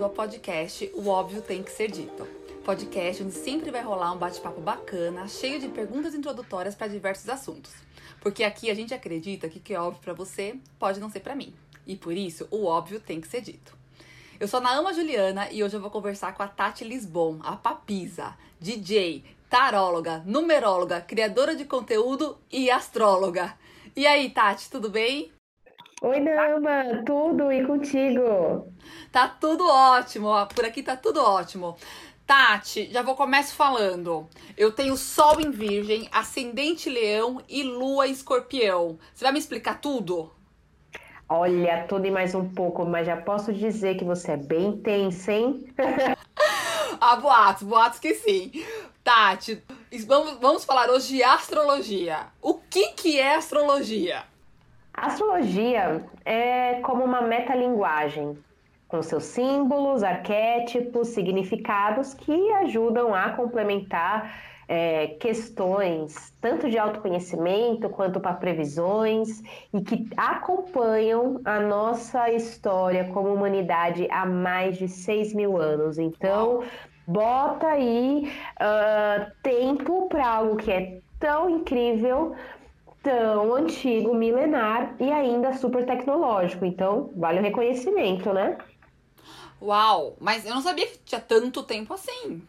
escutando o podcast O Óbvio Tem Que Ser Dito. Podcast onde sempre vai rolar um bate-papo bacana, cheio de perguntas introdutórias para diversos assuntos. Porque aqui a gente acredita que o que é óbvio para você pode não ser para mim. E por isso, o óbvio tem que ser dito. Eu sou a Naama Juliana e hoje eu vou conversar com a Tati Lisbon, a Papisa, DJ, taróloga, numeróloga, criadora de conteúdo e astróloga. E aí, Tati, tudo bem? Oi, Nama, tudo e contigo? Tá tudo ótimo, ó, por aqui tá tudo ótimo. Tati, já vou começar falando. Eu tenho Sol em Virgem, Ascendente Leão e Lua em Escorpião. Você vai me explicar tudo? Olha, tudo e mais um pouco, mas já posso dizer que você é bem intensa, hein? ah, boatos, boatos que sim. Tati, vamos, vamos falar hoje de astrologia. O que, que é astrologia? Astrologia é como uma metalinguagem, com seus símbolos, arquétipos, significados que ajudam a complementar é, questões tanto de autoconhecimento quanto para previsões e que acompanham a nossa história como humanidade há mais de 6 mil anos. Então, bota aí uh, tempo para algo que é tão incrível tão antigo, milenar e ainda super tecnológico. Então, vale o reconhecimento, né? Uau! Mas eu não sabia que tinha tanto tempo assim.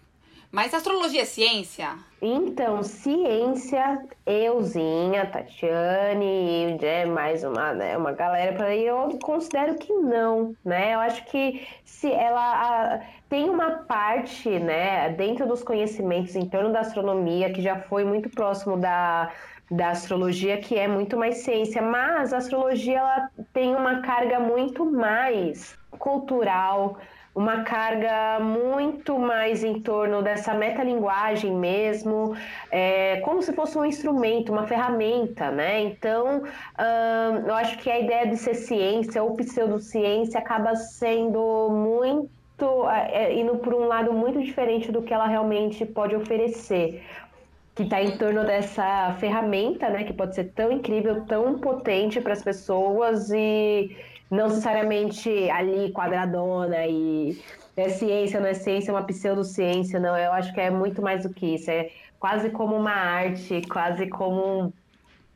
Mas astrologia é ciência? Então, ciência, euzinha, Tatiane, é mais uma, né, uma galera para aí, eu considero que não, né? Eu acho que se ela a, tem uma parte, né, dentro dos conhecimentos em torno da astronomia que já foi muito próximo da da astrologia, que é muito mais ciência, mas a astrologia ela tem uma carga muito mais cultural, uma carga muito mais em torno dessa metalinguagem mesmo, é, como se fosse um instrumento, uma ferramenta, né? Então, hum, eu acho que a ideia de ser ciência ou pseudociência acaba sendo muito é, indo por um lado muito diferente do que ela realmente pode oferecer que está em torno dessa ferramenta, né, que pode ser tão incrível, tão potente para as pessoas e não necessariamente ali quadradona e é ciência, não é ciência, é uma pseudociência, não. Eu acho que é muito mais do que isso. É quase como uma arte, quase como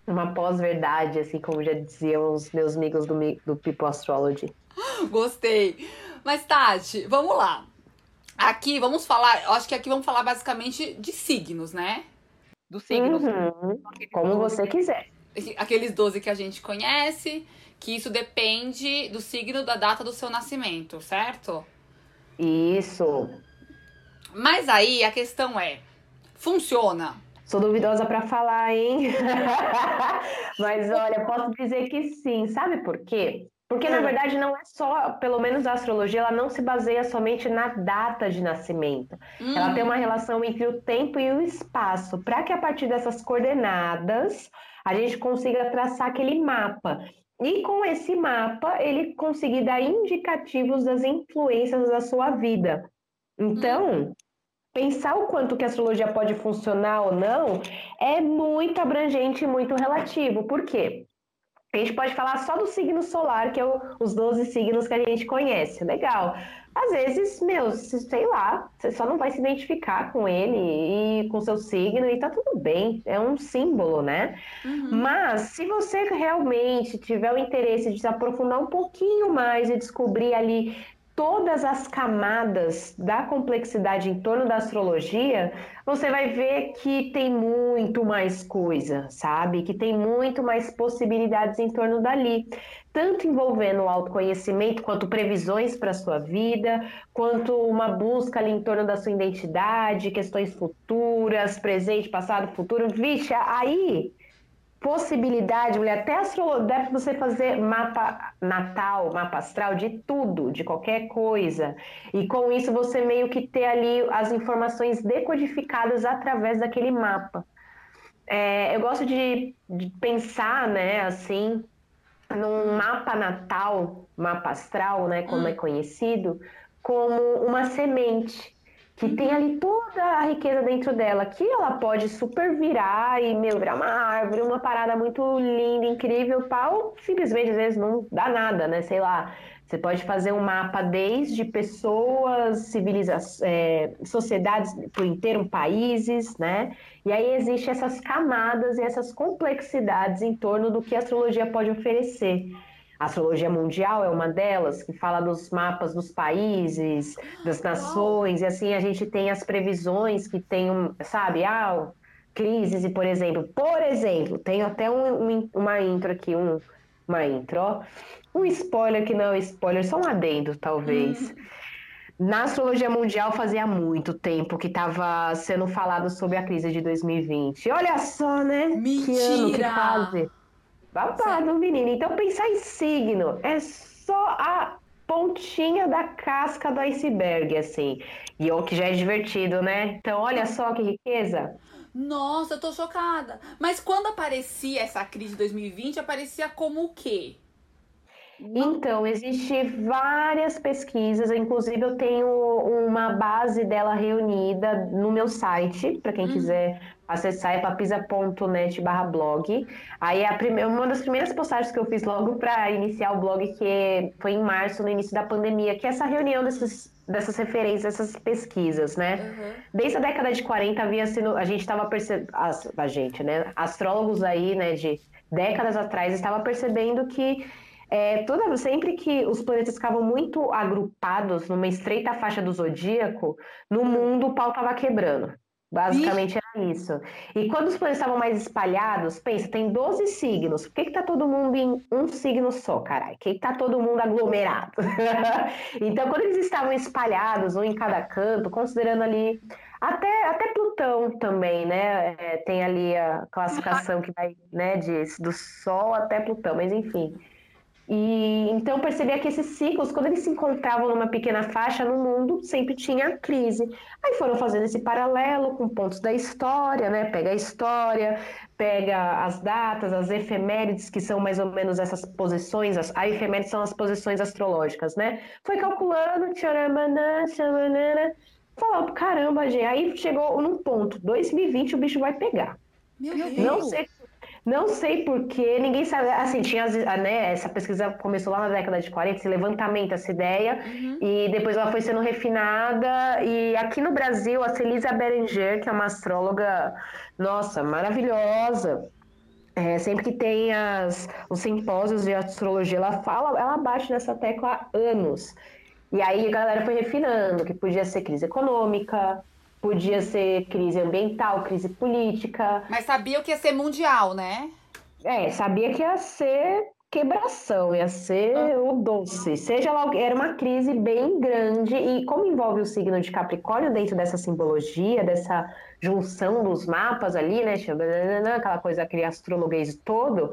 uma pós-verdade, assim como já diziam os meus amigos do, do People Astrology. Gostei. Mas, Tati, vamos lá. Aqui vamos falar, eu acho que aqui vamos falar basicamente de signos, né? Dos signos. Uhum. Como você quiser. Aqueles 12 que a gente conhece, que isso depende do signo da data do seu nascimento, certo? Isso. Mas aí a questão é: funciona? Sou duvidosa para falar, hein? Mas olha, posso dizer que sim. Sabe por quê? Porque, na hum. verdade, não é só, pelo menos a astrologia, ela não se baseia somente na data de nascimento. Hum. Ela tem uma relação entre o tempo e o espaço, para que a partir dessas coordenadas a gente consiga traçar aquele mapa. E com esse mapa, ele conseguir dar indicativos das influências da sua vida. Então, hum. pensar o quanto que a astrologia pode funcionar ou não é muito abrangente e muito relativo. Por quê? A gente pode falar só do signo solar, que é o, os 12 signos que a gente conhece. Legal. Às vezes, meu, sei lá, você só não vai se identificar com ele e com seu signo e tá tudo bem. É um símbolo, né? Uhum. Mas se você realmente tiver o interesse de se aprofundar um pouquinho mais e descobrir ali todas as camadas da complexidade em torno da astrologia, você vai ver que tem muito mais coisa, sabe? Que tem muito mais possibilidades em torno dali, tanto envolvendo o autoconhecimento, quanto previsões para a sua vida, quanto uma busca ali em torno da sua identidade, questões futuras, presente, passado, futuro. Vixe, aí possibilidade, mulher, até astrologia, deve você fazer mapa natal, mapa astral de tudo, de qualquer coisa. E com isso você meio que ter ali as informações decodificadas através daquele mapa. É, eu gosto de, de pensar, né, assim, num mapa natal, mapa astral, né, como hum. é conhecido, como uma semente que tem ali toda a riqueza dentro dela, que ela pode super virar e, meu, virar uma árvore, uma parada muito linda, incrível, pau, simplesmente às vezes não dá nada, né? Sei lá. Você pode fazer um mapa desde pessoas, civilizações, é, sociedades por inteiro, países, né? E aí existem essas camadas e essas complexidades em torno do que a astrologia pode oferecer. A astrologia mundial é uma delas, que fala dos mapas dos países, das nações, e assim a gente tem as previsões que tem, um, sabe, ah, crises, e por exemplo, por exemplo, tenho até um, um, uma intro aqui, um, uma intro, ó, um spoiler que não é spoiler, só um adendo, talvez. Hum. Na astrologia mundial fazia muito tempo que estava sendo falado sobre a crise de 2020. Olha só, né? Mentira! Que ano que fase. Babado, menino. Então, pensar em signo é só a pontinha da casca do iceberg, assim. E o que já é divertido, né? Então, olha só que riqueza. Nossa, eu tô chocada. Mas quando aparecia essa crise de 2020, aparecia como o quê? Então, existem várias pesquisas, inclusive eu tenho uma base dela reunida no meu site, para quem uhum. quiser acessar é papisa.net barra blog. Aí é a primeira, uma das primeiras postagens que eu fiz logo para iniciar o blog, que foi em março, no início da pandemia, que é essa reunião desses, dessas referências, essas pesquisas, né? Uhum. Desde a década de 40 havia sido, a gente estava percebendo, a gente, né? Astrólogos aí, né, de décadas atrás, estava percebendo que é, toda, sempre que os planetas ficavam muito agrupados numa estreita faixa do zodíaco, no mundo o pau estava quebrando. Basicamente era isso. E quando os planetas estavam mais espalhados, pensa, tem 12 signos. Por que, que tá todo mundo em um signo só, caralho? Por que, que tá todo mundo aglomerado? então, quando eles estavam espalhados, um em cada canto, considerando ali. Até, até Plutão também, né? É, tem ali a classificação que vai né, de, do Sol até Plutão, mas enfim. E então percebia que esses ciclos, quando eles se encontravam numa pequena faixa no mundo, sempre tinha crise. Aí foram fazendo esse paralelo com pontos da história, né? Pega a história, pega as datas, as efemérides, que são mais ou menos essas posições, as, a efemérides são as posições astrológicas, né? Foi calculando, tcharamanã, tchamanana, falou, caramba, gente, aí chegou num ponto, 2020 o bicho vai pegar. Meu Deus. Não sei não sei porquê, ninguém sabe. Assim, tinha né, essa pesquisa começou lá na década de 40, esse levantamento, essa ideia, uhum. e depois ela foi sendo refinada. E aqui no Brasil, a Celisa Berenger, que é uma astróloga, nossa, maravilhosa. É, sempre que tem as, os simpósios de astrologia, ela fala, ela bate nessa tecla há anos. E aí a galera foi refinando que podia ser crise econômica, Podia ser crise ambiental, crise política. Mas sabia que ia ser mundial, né? É, sabia que ia ser quebração, ia ser ah. o doce. Seja lá, era uma crise bem grande e como envolve o signo de Capricórnio dentro dessa simbologia, dessa junção dos mapas ali, né, aquela coisa aquele astrologuês todo,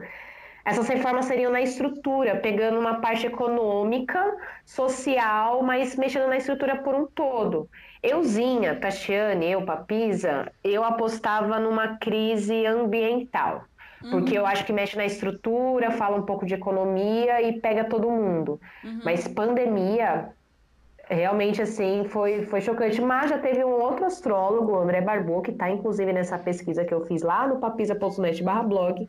essas reformas seriam na estrutura, pegando uma parte econômica, social, mas mexendo na estrutura por um todo. Euzinha, Tatiane, eu, Papisa, eu apostava numa crise ambiental. Porque uhum. eu acho que mexe na estrutura, fala um pouco de economia e pega todo mundo. Uhum. Mas pandemia, realmente assim, foi, foi chocante. Mas já teve um outro astrólogo, André Barbô, que está inclusive nessa pesquisa que eu fiz lá no papisa.net barra blog,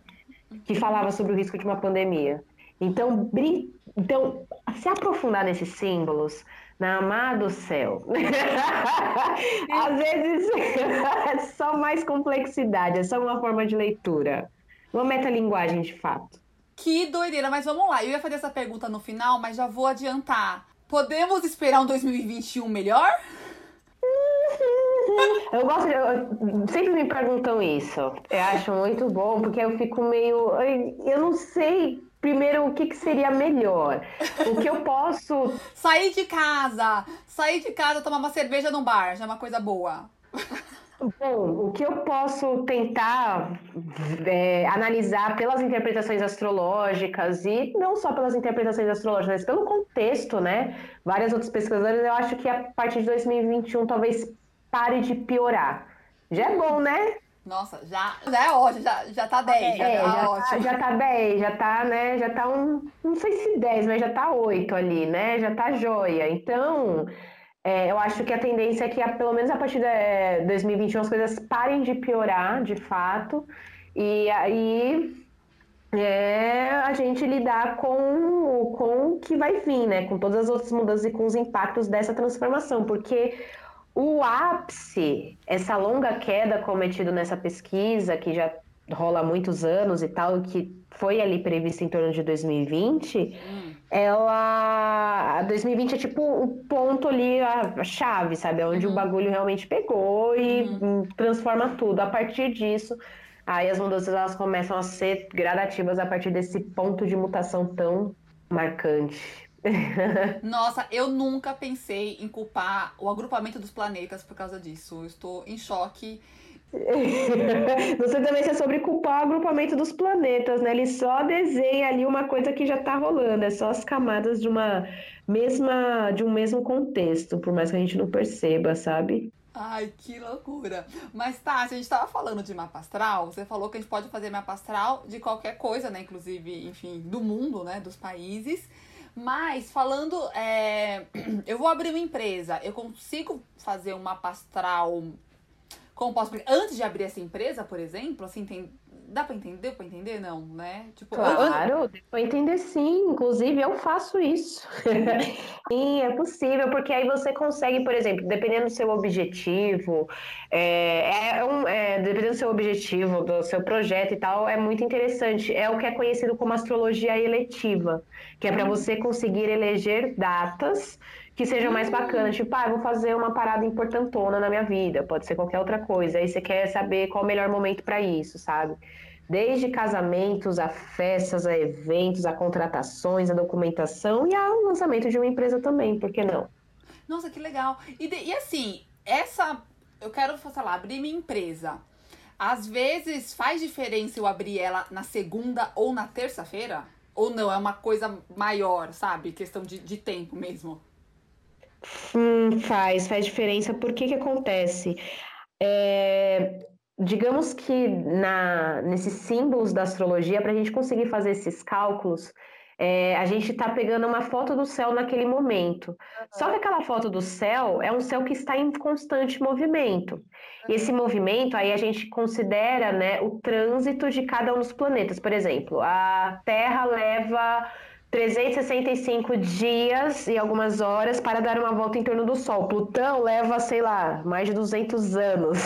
que falava sobre o risco de uma pandemia. Então, brin... então, se aprofundar nesses símbolos, na amado céu. Às vezes é só mais complexidade, é só uma forma de leitura. Uma metalinguagem de fato. Que doideira, mas vamos lá. Eu ia fazer essa pergunta no final, mas já vou adiantar. Podemos esperar um 2021 melhor? Eu gosto, de, eu, sempre me perguntam isso. Eu acho muito bom, porque eu fico meio. Eu não sei primeiro o que, que seria melhor. O que eu posso. sair de casa! Sair de casa, tomar uma cerveja no bar, já é uma coisa boa. Bom, o que eu posso tentar é, analisar pelas interpretações astrológicas e não só pelas interpretações astrológicas, mas pelo contexto, né? Várias outras pesquisadoras, eu acho que a partir de 2021 talvez pare de piorar. Já é bom, né? Nossa, já, já é ótimo, já, já tá 10, já é, tá já ótimo. Tá, já tá 10, já tá, né, já tá um, não sei se 10, mas já tá 8 ali, né, já tá joia. Então, É, eu acho que a tendência é que, pelo menos a partir de 2021, as coisas parem de piorar, de fato, e aí é a gente lidar com, com o que vai vir, né? Com todas as outras mudanças e com os impactos dessa transformação, porque o ápice, essa longa queda cometida nessa pesquisa, que já rola há muitos anos e tal, que foi ali prevista em torno de 2020, hum. ela. 2020 é tipo o ponto ali, a chave, sabe? É onde uhum. o bagulho realmente pegou e uhum. transforma tudo. A partir disso, aí as mudanças elas começam a ser gradativas a partir desse ponto de mutação tão marcante. Nossa, eu nunca pensei em culpar o agrupamento dos planetas por causa disso. Eu estou em choque. Você também é sobre culpar o agrupamento dos planetas, né? Ele só desenha ali uma coisa que já está rolando, é só as camadas de uma mesma de um mesmo contexto, por mais que a gente não perceba, sabe? Ai, que loucura. Mas tá, a gente tava falando de mapa astral, você falou que a gente pode fazer mapa astral de qualquer coisa, né? Inclusive, enfim, do mundo, né? Dos países. Mas falando, é... eu vou abrir uma empresa, eu consigo fazer um mapa astral como posso Antes de abrir essa empresa, por exemplo, assim, tem. Dá pra entender? Deu pra entender? Não, né? Tipo, claro, deu pra entender sim. Inclusive, eu faço isso. sim, é possível, porque aí você consegue, por exemplo, dependendo do seu objetivo, é, é um, é, dependendo do seu objetivo, do seu projeto e tal, é muito interessante. É o que é conhecido como astrologia eletiva, que é para uhum. você conseguir eleger datas que seja mais bacana. Tipo, ah, vou fazer uma parada importantona na minha vida, pode ser qualquer outra coisa. Aí você quer saber qual o melhor momento para isso, sabe? Desde casamentos, a festas, a eventos, a contratações, a documentação e ao lançamento de uma empresa também, por que não? Nossa, que legal. E, de, e assim, essa. Eu quero, sei lá, abrir minha empresa. Às vezes faz diferença eu abrir ela na segunda ou na terça-feira? Ou não? É uma coisa maior, sabe? Questão de, de tempo mesmo. Hum, faz, faz diferença. Por que que acontece? É, digamos que na, nesses símbolos da astrologia, para a gente conseguir fazer esses cálculos, é, a gente está pegando uma foto do céu naquele momento. Uhum. Só que aquela foto do céu é um céu que está em constante movimento. E esse movimento, aí a gente considera né, o trânsito de cada um dos planetas. Por exemplo, a Terra leva 365 dias e algumas horas para dar uma volta em torno do Sol. Plutão leva, sei lá, mais de 200 anos.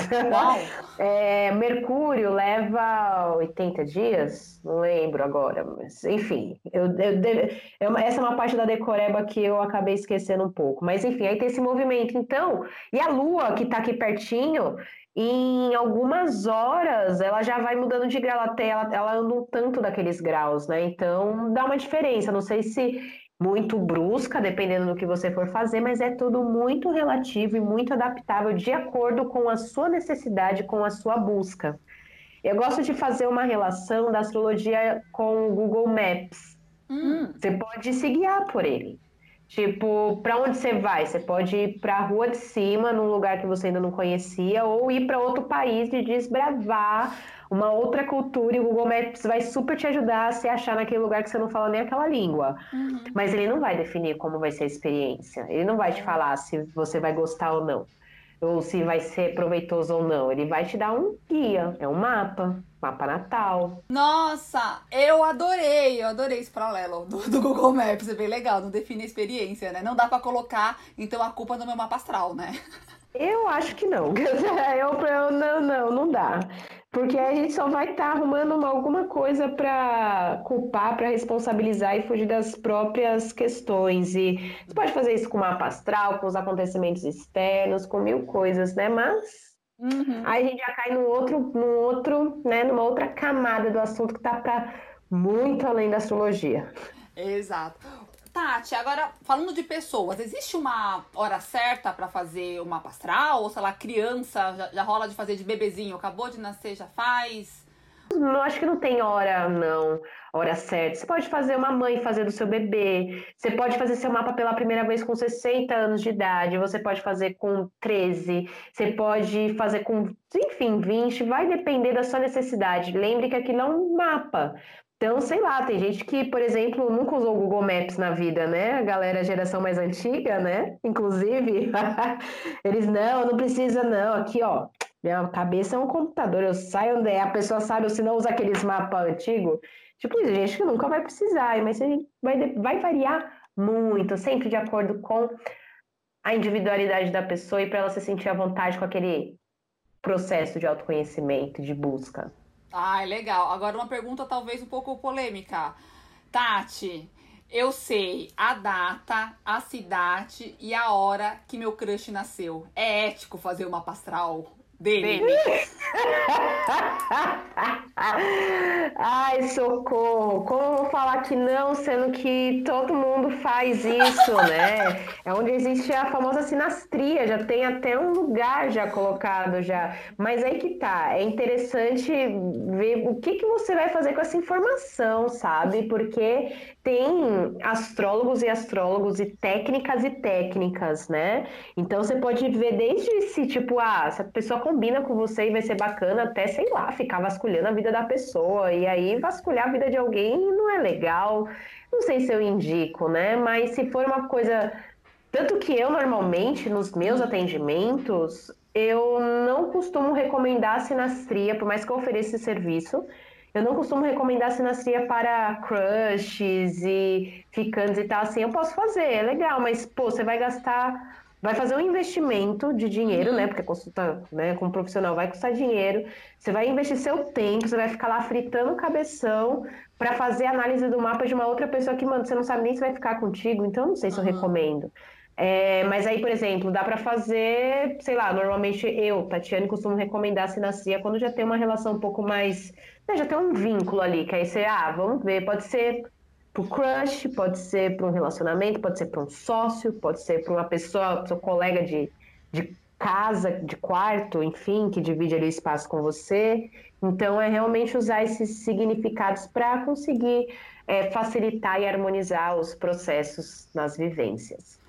é, Mercúrio leva 80 dias? Não lembro agora, mas enfim. Eu, eu, eu, essa é uma parte da decoreba que eu acabei esquecendo um pouco. Mas enfim, aí tem esse movimento. Então, e a Lua, que está aqui pertinho, em algumas horas ela já vai mudando de grau, até ela, ela anda um tanto daqueles graus, né? Então dá uma diferença. Não sei se muito brusca, dependendo do que você for fazer, mas é tudo muito relativo e muito adaptável de acordo com a sua necessidade, com a sua busca. Eu gosto de fazer uma relação da astrologia com o Google Maps. Hum. Você pode se guiar por ele. Tipo, para onde você vai? Você pode ir para a rua de cima, num lugar que você ainda não conhecia, ou ir para outro país e desbravar uma outra cultura. E o Google Maps vai super te ajudar a se achar naquele lugar que você não fala nem aquela língua. Uhum. Mas ele não vai definir como vai ser a experiência. Ele não vai te falar se você vai gostar ou não ou se vai ser proveitoso ou não. Ele vai te dar um guia, é um mapa, mapa natal. Nossa, eu adorei, eu adorei esse paralelo do, do Google Maps, é bem legal, não define a experiência, né? Não dá para colocar, então, a culpa no meu mapa astral, né? Eu acho que não. Eu, eu não, não, não dá. Porque a gente só vai estar tá arrumando uma, alguma coisa para culpar, para responsabilizar e fugir das próprias questões. E você pode fazer isso com o mapa astral, com os acontecimentos externos, com mil coisas, né? Mas uhum. aí a gente já cai num outro, num outro, né? Numa outra camada do assunto que está para muito além da astrologia. Exato. Tati, agora falando de pessoas, existe uma hora certa para fazer o mapa astral? Ou sei lá, criança já, já, rola de fazer de bebezinho, acabou de nascer, já faz? Não, acho que não tem hora, não. hora certa. Você pode fazer uma mãe fazer do seu bebê, você pode fazer seu mapa pela primeira vez com 60 anos de idade, você pode fazer com 13, você pode fazer com, enfim, 20, vai depender da sua necessidade. Lembre que aquilo é um mapa. Então, sei lá, tem gente que, por exemplo, nunca usou o Google Maps na vida, né? A galera geração mais antiga, né? Inclusive, eles não, não precisa não. Aqui, ó, minha cabeça é um computador, eu saio onde é, a pessoa sabe, se não usa aqueles mapas antigos, tipo, gente que nunca vai precisar, mas a gente vai, vai variar muito, sempre de acordo com a individualidade da pessoa e para ela se sentir à vontade com aquele processo de autoconhecimento, de busca. Ah, legal. Agora uma pergunta talvez um pouco polêmica. Tati, eu sei a data, a cidade e a hora que meu crush nasceu. É ético fazer uma pastral dele? dele. Ai, socorro! Como eu vou falar que não, sendo que todo mundo faz isso, né? É onde existe a famosa sinastria, já tem até um lugar já colocado já. Mas aí que tá, é interessante ver o que, que você vai fazer com essa informação, sabe? Porque tem astrólogos e astrólogos e técnicas e técnicas, né? Então você pode ver desde se, tipo, ah, se a pessoa combina com você e vai ser bacana, até, sei lá, ficar vasculhando a vida da pessoa. E aí, vasculhar a vida de alguém não é legal. Não sei se eu indico, né? Mas se for uma coisa. Tanto que eu, normalmente, nos meus atendimentos, eu não costumo recomendar a sinastria, por mais que eu ofereça esse serviço. Eu não costumo recomendar sinastria para crushes e ficantes e tal. Assim, eu posso fazer, é legal, mas, pô, você vai gastar vai fazer um investimento de dinheiro, né? Porque consulta né, com um profissional vai custar dinheiro. Você vai investir seu tempo, você vai ficar lá fritando o cabeção para fazer análise do mapa de uma outra pessoa que, mano, você não sabe nem se vai ficar contigo, então eu não sei se uhum. eu recomendo. É, mas aí, por exemplo, dá para fazer, sei lá, normalmente eu, Tatiane, costumo recomendar a sinastria quando já tem uma relação um pouco mais já tem um vínculo ali, que aí você, ah, vamos ver, pode ser pro crush, pode ser para um relacionamento, pode ser para um sócio, pode ser para uma pessoa, seu colega de, de casa, de quarto, enfim, que divide ali o espaço com você. Então, é realmente usar esses significados para conseguir é, facilitar e harmonizar os processos nas vivências.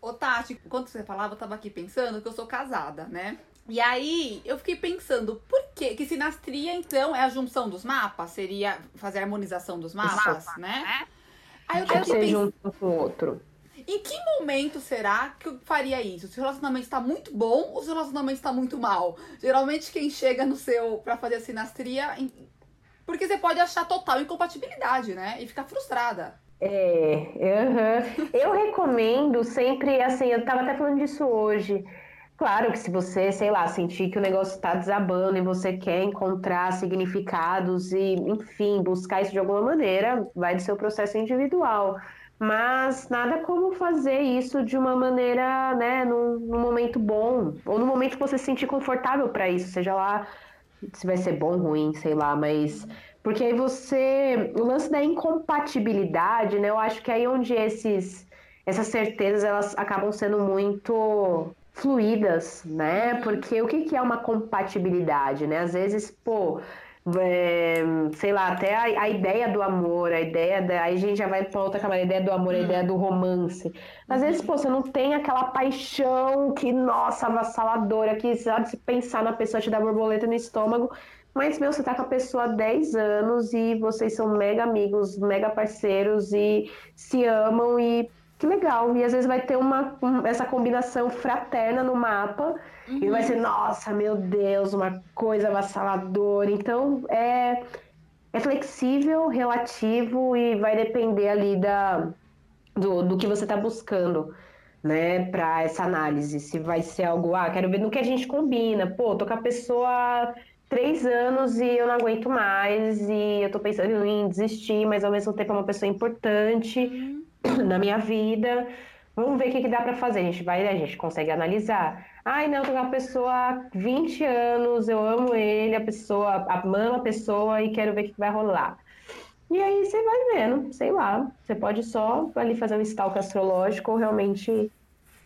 Ô, Tati, quando você falava, eu estava aqui pensando que eu sou casada, né? E aí, eu fiquei pensando, por que que sinastria, então, é a junção dos mapas? Seria fazer a harmonização dos mapas, né? É. Aí eu tenho que pensar... um com o outro. Em que momento será que eu faria isso? Se o relacionamento está muito bom ou se o relacionamento está muito mal? Geralmente quem chega no seu para fazer a sinastria, porque você pode achar total incompatibilidade, né? E ficar frustrada. É, uhum. eu recomendo sempre, assim, eu tava até falando disso hoje. Claro que se você, sei lá, sentir que o negócio está desabando e você quer encontrar significados e, enfim, buscar isso de alguma maneira, vai do seu processo individual. Mas nada como fazer isso de uma maneira, né, num, num momento bom, ou no momento que você se sentir confortável para isso, seja lá se vai ser bom ruim, sei lá, mas. Porque aí você. O lance da incompatibilidade, né? Eu acho que é aí onde esses, essas certezas elas acabam sendo muito fluídas, né? Porque o que, que é uma compatibilidade, né? Às vezes, pô, é, sei lá, até a, a, ideia do amor, a ideia da. Aí a gente já vai para outra camada, a ideia do amor, a ideia do romance. Às vezes, pô, você não tem aquela paixão que, nossa, avassaladora, que sabe, se pensar na pessoa te dá borboleta no estômago. Mas, meu, você tá com a pessoa há 10 anos e vocês são mega amigos, mega parceiros e se amam e que legal. E às vezes vai ter uma, essa combinação fraterna no mapa uhum. e vai ser, nossa, meu Deus, uma coisa avassaladora. Então é, é flexível, relativo e vai depender ali da, do, do que você está buscando. Né, para essa análise, se vai ser algo, ah, quero ver no que a gente combina, pô, tô com a pessoa três anos e eu não aguento mais e eu tô pensando em desistir, mas ao mesmo tempo é uma pessoa importante. Uhum na minha vida. Vamos ver o que, que dá para fazer. A gente vai, a gente consegue analisar. Ai, não, com uma pessoa há 20 anos, eu amo ele, a pessoa, amo a pessoa e quero ver o que vai rolar. E aí você vai vendo, sei lá. Você pode só ali fazer um stalk astrológico ou realmente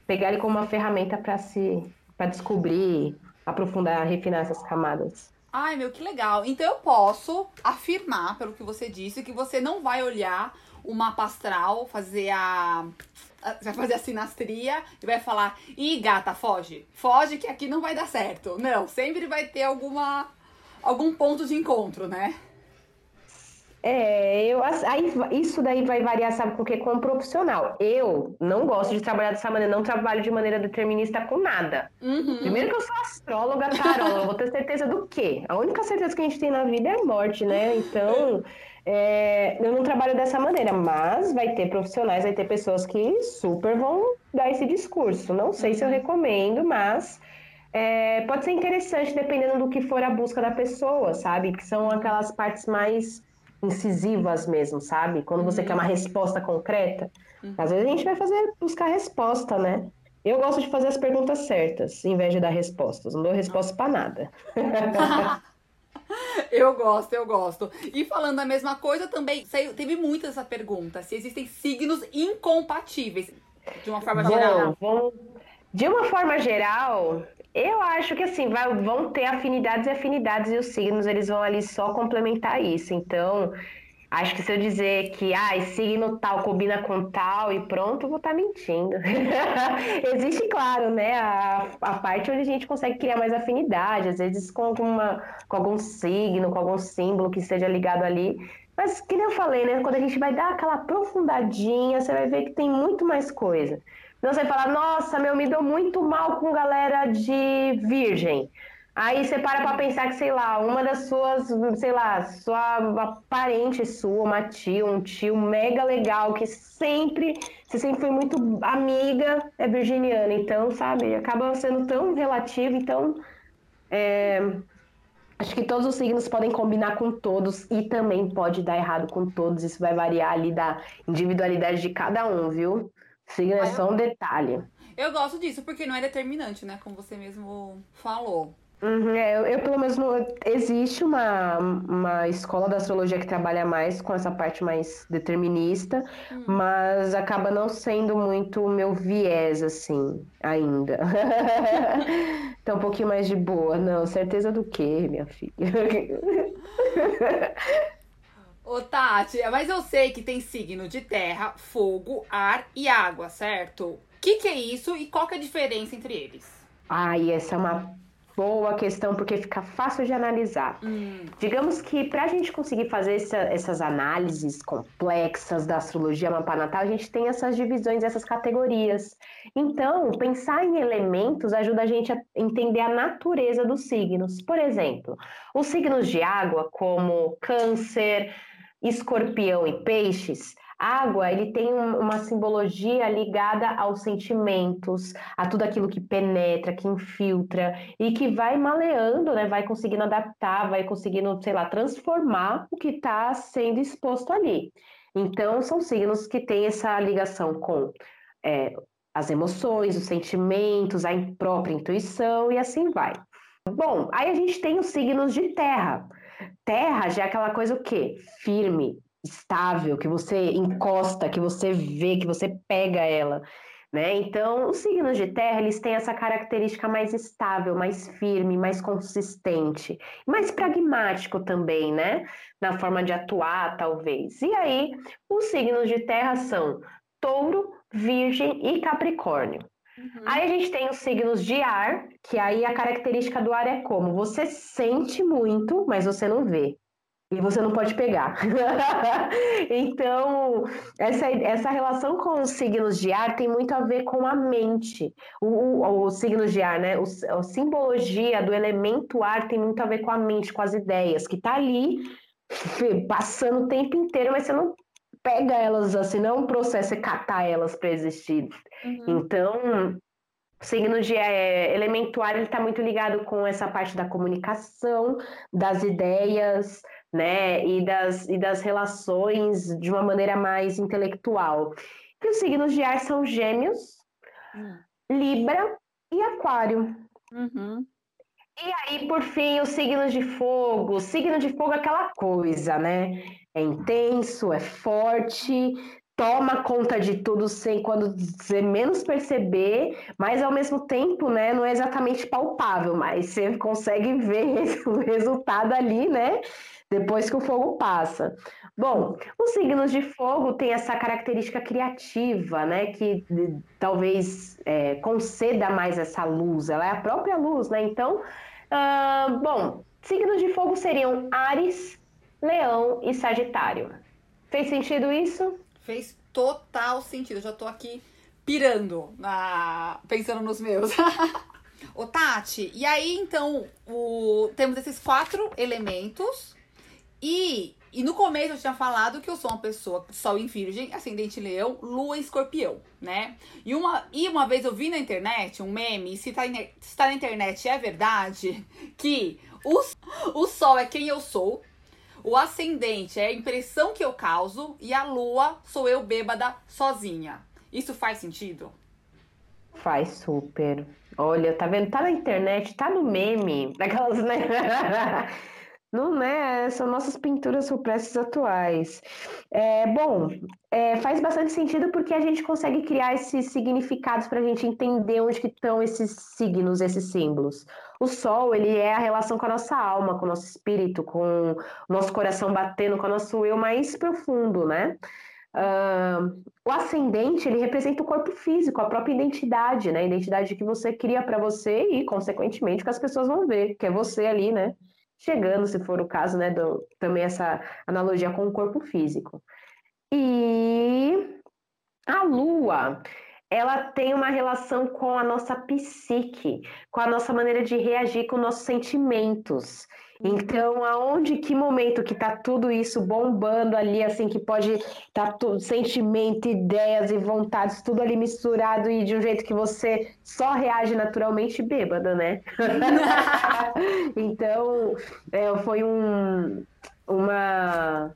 pegar ele como uma ferramenta para se para descobrir, aprofundar, refinar essas camadas. Ai, meu, que legal. Então eu posso afirmar, pelo que você disse, que você não vai olhar o mapa astral, fazer a. Vai fazer a sinastria e vai falar: ih, gata, foge. Foge que aqui não vai dar certo. Não, sempre vai ter alguma. algum ponto de encontro, né? É, eu, aí, isso daí vai variar, sabe, porque como profissional, eu não gosto de trabalhar dessa maneira, não trabalho de maneira determinista com nada. Uhum. Primeiro que eu sou astróloga, taróloga, vou ter certeza do quê? A única certeza que a gente tem na vida é a morte, né? Então, é, eu não trabalho dessa maneira, mas vai ter profissionais, vai ter pessoas que super vão dar esse discurso. Não sei uhum. se eu uhum. recomendo, mas é, pode ser interessante dependendo do que for a busca da pessoa, sabe? Que são aquelas partes mais incisivas mesmo, sabe? Quando você quer uma uhum. resposta concreta. Uhum. Às vezes a gente vai fazer buscar resposta, né? Eu gosto de fazer as perguntas certas, em vez de dar respostas. Não dou resposta para nada. eu gosto, eu gosto. E falando a mesma coisa também, teve muita essa pergunta: se existem signos incompatíveis, de uma forma Bom, geral. Vamos... De uma forma geral, eu acho que assim, vai, vão ter afinidades e afinidades, e os signos eles vão ali só complementar isso. Então, acho que se eu dizer que ah, signo tal combina com tal e pronto, vou estar tá mentindo. Existe, claro, né, a, a parte onde a gente consegue criar mais afinidade, às vezes com, alguma, com algum signo, com algum símbolo que esteja ligado ali. Mas, que nem eu falei, né, quando a gente vai dar aquela aprofundadinha, você vai ver que tem muito mais coisa. Então você fala, nossa, meu, me dou muito mal com galera de virgem. Aí você para pra pensar que, sei lá, uma das suas, sei lá, sua parente sua, uma tia, um tio mega legal, que sempre, você sempre foi muito amiga, é virginiana. Então, sabe, acaba sendo tão relativo. Então, é, acho que todos os signos podem combinar com todos e também pode dar errado com todos. Isso vai variar ali da individualidade de cada um, viu? Signo é só um detalhe. Eu gosto disso, porque não é determinante, né? Como você mesmo falou. Uhum, é, eu, eu, pelo menos, existe uma, uma escola da astrologia que trabalha mais com essa parte mais determinista, hum. mas acaba não sendo muito o meu viés, assim, ainda. tá um pouquinho mais de boa. Não, certeza do quê, minha filha? Ô, Tati, mas eu sei que tem signo de terra, fogo, ar e água, certo? O que, que é isso e qual que é a diferença entre eles? Ai, essa é uma boa questão, porque fica fácil de analisar. Hum. Digamos que para a gente conseguir fazer essa, essas análises complexas da astrologia mapa natal, a gente tem essas divisões, essas categorias. Então, pensar em elementos ajuda a gente a entender a natureza dos signos. Por exemplo, os signos de água, como câncer, escorpião e peixes, água ele tem uma simbologia ligada aos sentimentos, a tudo aquilo que penetra, que infiltra e que vai maleando, né? Vai conseguindo adaptar, vai conseguindo, sei lá, transformar o que está sendo exposto ali. Então, são signos que têm essa ligação com é, as emoções, os sentimentos, a própria intuição e assim vai. Bom, aí a gente tem os signos de terra. Terra já é aquela coisa o quê? Firme, estável, que você encosta, que você vê, que você pega ela. Né? Então, os signos de terra, eles têm essa característica mais estável, mais firme, mais consistente, mais pragmático também, né? Na forma de atuar, talvez. E aí, os signos de terra são touro, virgem e capricórnio. Uhum. Aí a gente tem os signos de ar, que aí a característica do ar é como? Você sente muito, mas você não vê. E você não pode pegar. então, essa, essa relação com os signos de ar tem muito a ver com a mente. Os signos de ar, né? O, a simbologia do elemento ar tem muito a ver com a mente, com as ideias, que tá ali passando o tempo inteiro, mas você não pega elas assim, não é um processo é catar elas para existir. Uhum. Então, o signo de é, elemento ar ele está muito ligado com essa parte da comunicação, das ideias, né, e das, e das relações de uma maneira mais intelectual. E os signos de ar são Gêmeos, uhum. Libra e Aquário. Uhum. E aí, por fim, os signos de fogo. O signo de fogo é aquela coisa, né? É intenso, é forte, toma conta de tudo sem quando você menos perceber, mas ao mesmo tempo, né, não é exatamente palpável, mas você consegue ver o resultado ali, né, depois que o fogo passa. Bom, os signos de fogo têm essa característica criativa, né, que talvez é, conceda mais essa luz, ela é a própria luz, né, então, uh, bom, signos de fogo seriam Ares, Leão e Sagitário. Fez sentido isso? Fez total sentido. Eu já tô aqui pirando, na... pensando nos meus. Ô, Tati, e aí então o... temos esses quatro elementos. E, e no começo eu tinha falado que eu sou uma pessoa sol em virgem, ascendente leão, lua em escorpião, né? E uma, e uma vez eu vi na internet um meme, se tá, se tá na internet é verdade, que o, o sol é quem eu sou, o ascendente é a impressão que eu causo e a lua sou eu bêbada sozinha. Isso faz sentido? Faz super. Olha, tá vendo? Tá na internet, tá no meme. Daquelas, né? Não, né? São nossas pinturas rupestres atuais. É, bom, é, faz bastante sentido porque a gente consegue criar esses significados para a gente entender onde que estão esses signos, esses símbolos. O sol, ele é a relação com a nossa alma, com o nosso espírito, com o nosso coração batendo, com o nosso eu mais profundo, né? Uh, o ascendente, ele representa o corpo físico, a própria identidade, né? A identidade que você cria para você e, consequentemente, que as pessoas vão ver, que é você ali, né? Chegando, se for o caso, né, do, também essa analogia com o corpo físico. E a lua, ela tem uma relação com a nossa psique, com a nossa maneira de reagir com nossos sentimentos. Então, aonde, que momento que tá tudo isso bombando ali, assim, que pode estar tá tudo, sentimento, ideias e vontades, tudo ali misturado e de um jeito que você só reage naturalmente bêbada, né? então, é, foi um, uma,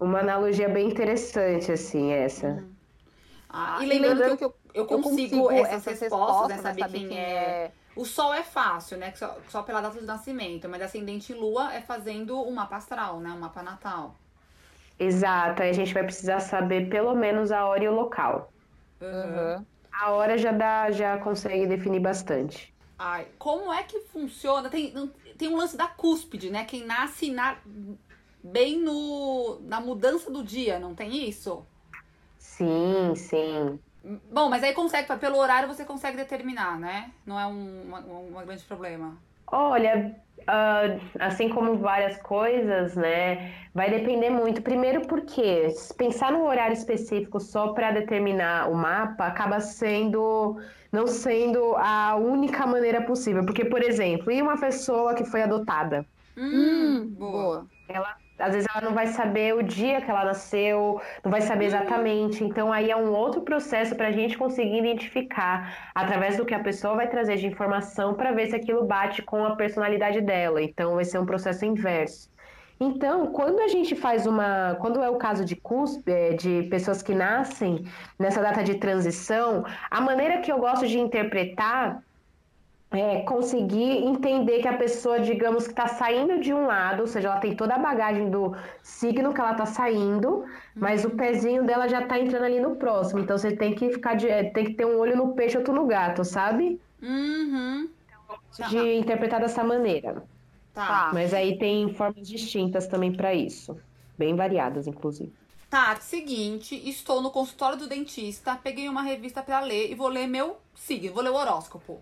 uma analogia bem interessante, assim, essa. Uhum. Ah, e lembrando que eu, eu, consigo, eu consigo essas, essas respostas, né, saber quem, quem é... é o sol é fácil, né? Só, só pela data de nascimento, mas ascendente lua é fazendo um mapa astral, né? Um mapa natal. Exato, aí a gente vai precisar saber pelo menos a hora e o local. Uhum. A hora já dá, já consegue definir bastante. Ai, como é que funciona? Tem, tem um lance da cúspide, né? Quem nasce na, bem no, na mudança do dia, não tem isso? Sim, sim. Bom, mas aí consegue, pelo horário você consegue determinar, né? Não é um, um, um grande problema. Olha, uh, assim como várias coisas, né? Vai depender muito. Primeiro, porque pensar num horário específico só para determinar o mapa acaba sendo não sendo a única maneira possível. Porque, por exemplo, e uma pessoa que foi adotada? Hum, boa. Ela às vezes ela não vai saber o dia que ela nasceu, não vai saber exatamente. Então aí é um outro processo para a gente conseguir identificar através do que a pessoa vai trazer de informação para ver se aquilo bate com a personalidade dela. Então vai ser um processo inverso. Então, quando a gente faz uma. Quando é o caso de cuspe, é, de pessoas que nascem nessa data de transição, a maneira que eu gosto de interpretar é, conseguir entender que a pessoa, digamos, que está saindo de um lado, ou seja, ela tem toda a bagagem do signo que ela está saindo, mas o uhum. pezinho dela já está entrando ali no próximo. Então você tem que ficar de, é, tem que ter um olho no peixe, outro no gato, sabe? Uhum. De tá. interpretar dessa maneira. Tá. Mas aí tem formas distintas também para isso, bem variadas, inclusive. Tá, seguinte, estou no consultório do dentista, peguei uma revista para ler e vou ler meu signo, vou ler o horóscopo.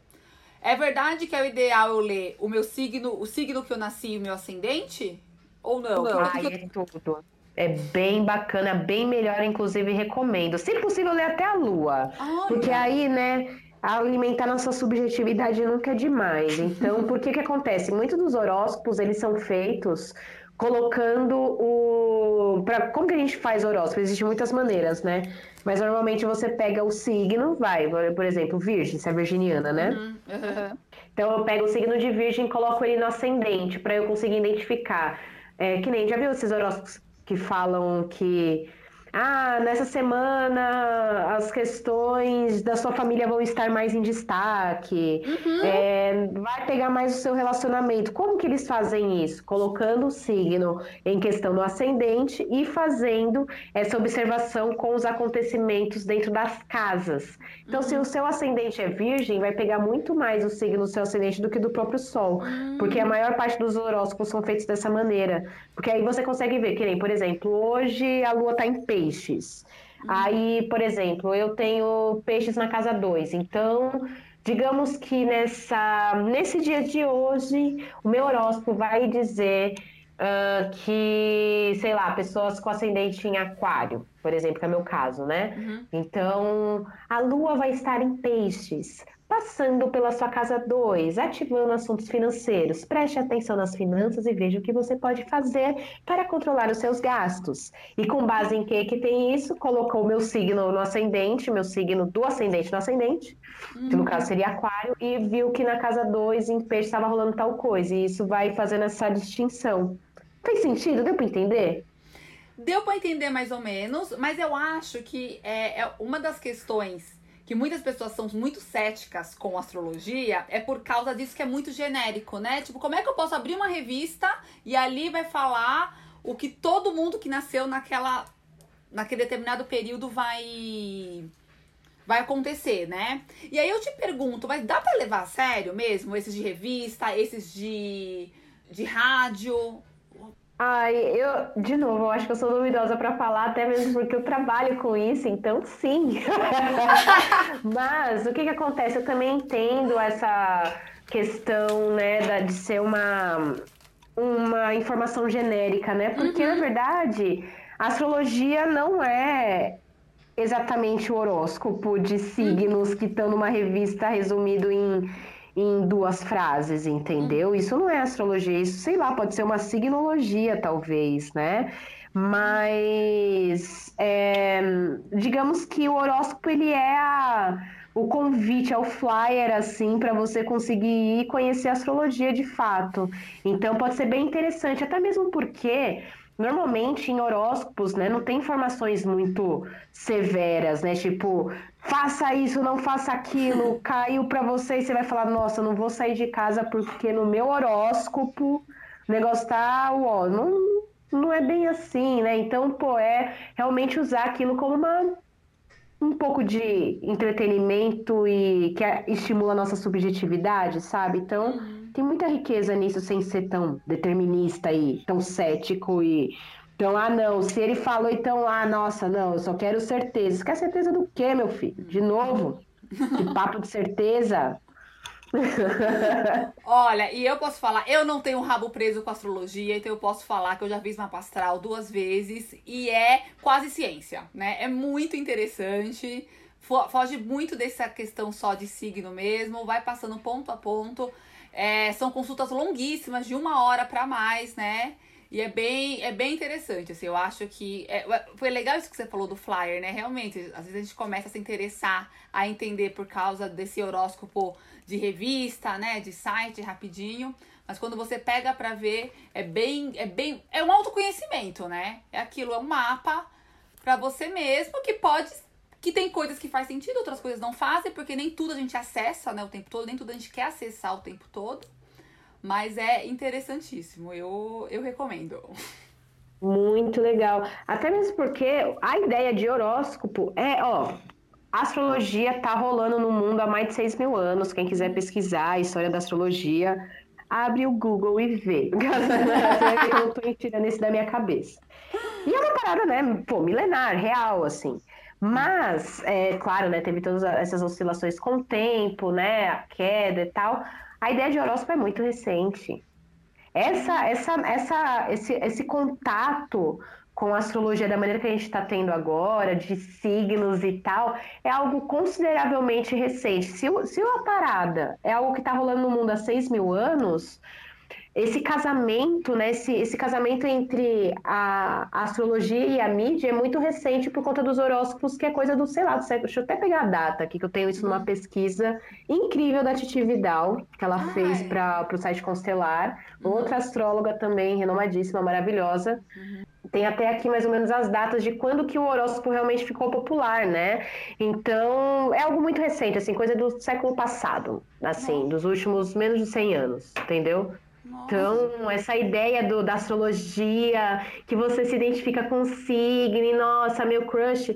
É verdade que é o ideal eu ler o meu signo, o signo que eu nasci e o meu ascendente? Ou não? Não, Ai, é tudo. É bem bacana, bem melhor, inclusive recomendo. Se possível, ler até a lua. Porque aí, né, alimentar nossa subjetividade nunca é demais. Então, por que que acontece? Muitos dos horóscopos, eles são feitos colocando o... Pra... Como que a gente faz horóscopo? Existem muitas maneiras, né? Mas normalmente você pega o signo, vai, por exemplo, virgem, se é virginiana, né? Uhum. Uhum. Então eu pego o signo de virgem e coloco ele no ascendente, para eu conseguir identificar. É, que nem, já viu esses horóscopos que falam que ah, nessa semana as questões da sua família vão estar mais em destaque, uhum. é, vai pegar mais o seu relacionamento. Como que eles fazem isso? Colocando o signo em questão no ascendente e fazendo essa observação com os acontecimentos dentro das casas. Então, uhum. se o seu ascendente é virgem, vai pegar muito mais o signo do seu ascendente do que do próprio sol, uhum. porque a maior parte dos horóscopos são feitos dessa maneira. Porque aí você consegue ver, que nem, por exemplo, hoje a lua está em peixes. Aí, por exemplo, eu tenho peixes na casa 2. Então, digamos que nessa, nesse dia de hoje, o meu horóscopo vai dizer uh, que, sei lá, pessoas com ascendente em aquário, por exemplo, que é o meu caso, né? Uhum. Então, a lua vai estar em peixes passando pela sua casa 2, ativando assuntos financeiros. Preste atenção nas finanças e veja o que você pode fazer para controlar os seus gastos. E com base em que que tem isso, colocou o meu signo no ascendente, meu signo do ascendente no ascendente, uhum. que no caso seria aquário, e viu que na casa 2 em peixe estava rolando tal coisa. E isso vai fazendo essa distinção. Fez sentido? Deu para entender? Deu para entender mais ou menos, mas eu acho que é, é uma das questões que muitas pessoas são muito céticas com astrologia é por causa disso que é muito genérico, né? Tipo, como é que eu posso abrir uma revista e ali vai falar o que todo mundo que nasceu naquela naquele determinado período vai vai acontecer, né? E aí eu te pergunto, mas dá para levar a sério mesmo esses de revista, esses de de rádio? Ai, eu, de novo, eu acho que eu sou duvidosa para falar, até mesmo porque eu trabalho com isso, então sim. Mas o que que acontece? Eu também entendo essa questão, né, de ser uma, uma informação genérica, né? Porque, uhum. na verdade, a astrologia não é exatamente o horóscopo de signos que estão numa revista resumido em em duas frases, entendeu? Uhum. Isso não é astrologia, isso, sei lá, pode ser uma signologia, talvez, né? Mas é, digamos que o horóscopo ele é a, o convite, é o flyer assim para você conseguir ir conhecer a astrologia de fato. Então pode ser bem interessante, até mesmo porque normalmente em horóscopos, né, não tem informações muito severas, né? Tipo, faça isso, não faça aquilo, caiu para você e você vai falar, nossa, não vou sair de casa porque no meu horóscopo o negócio tá, ó, não, não é bem assim, né? Então, pô, é realmente usar aquilo como uma um pouco de entretenimento e que estimula a nossa subjetividade, sabe? Então, uhum. Tem muita riqueza nisso sem ser tão determinista e tão cético e então, ah, não, se ele falou, então, ah, nossa, não, eu só quero certeza. Você quer certeza do quê, meu filho? De novo? Que papo de certeza? Olha, e eu posso falar, eu não tenho rabo preso com astrologia, então eu posso falar que eu já fiz mapa astral duas vezes e é quase ciência, né? É muito interessante, foge muito dessa questão só de signo mesmo, vai passando ponto a ponto. É, são consultas longuíssimas, de uma hora para mais, né? E é bem, é bem interessante, assim, eu acho que... É, foi legal isso que você falou do flyer, né? Realmente, às vezes a gente começa a se interessar, a entender por causa desse horóscopo de revista, né? De site, rapidinho. Mas quando você pega pra ver, é bem... É, bem, é um autoconhecimento, né? É aquilo, é um mapa para você mesmo que pode que tem coisas que faz sentido, outras coisas não fazem, porque nem tudo a gente acessa, né, o tempo todo, nem tudo a gente quer acessar o tempo todo. Mas é interessantíssimo, eu, eu recomendo. Muito legal. Até mesmo porque a ideia de horóscopo é, ó, a astrologia tá rolando no mundo há mais de 6 mil anos. Quem quiser pesquisar a história da astrologia, abre o Google e vê. eu tô tirando isso da minha cabeça. E é uma parada, né, pô, milenar, real, assim. Mas, é claro, né, teve todas essas oscilações com o tempo, né, a queda e tal. A ideia de horóscopo é muito recente. Essa, essa, essa, esse, esse contato com a astrologia da maneira que a gente está tendo agora, de signos e tal, é algo consideravelmente recente. Se, se a parada é algo que está rolando no mundo há 6 mil anos, esse casamento, né, esse, esse casamento entre a, a, astrologia e a mídia é muito recente por conta dos horóscopos, que é coisa do, sei lá, do século. Deixa eu até pegar a data aqui, que eu tenho isso numa uhum. pesquisa incrível da Titi Vidal, que ela fez para o site Constelar. Uhum. Outra astróloga também, renomadíssima, maravilhosa. Uhum. tem até aqui mais ou menos as datas de quando que o horóscopo realmente ficou popular, né? Então, é algo muito recente, assim, coisa do século passado, assim, Nossa. dos últimos menos de 100 anos, entendeu? Então, essa ideia do, da astrologia, que você se identifica com o signo, nossa, meu crush,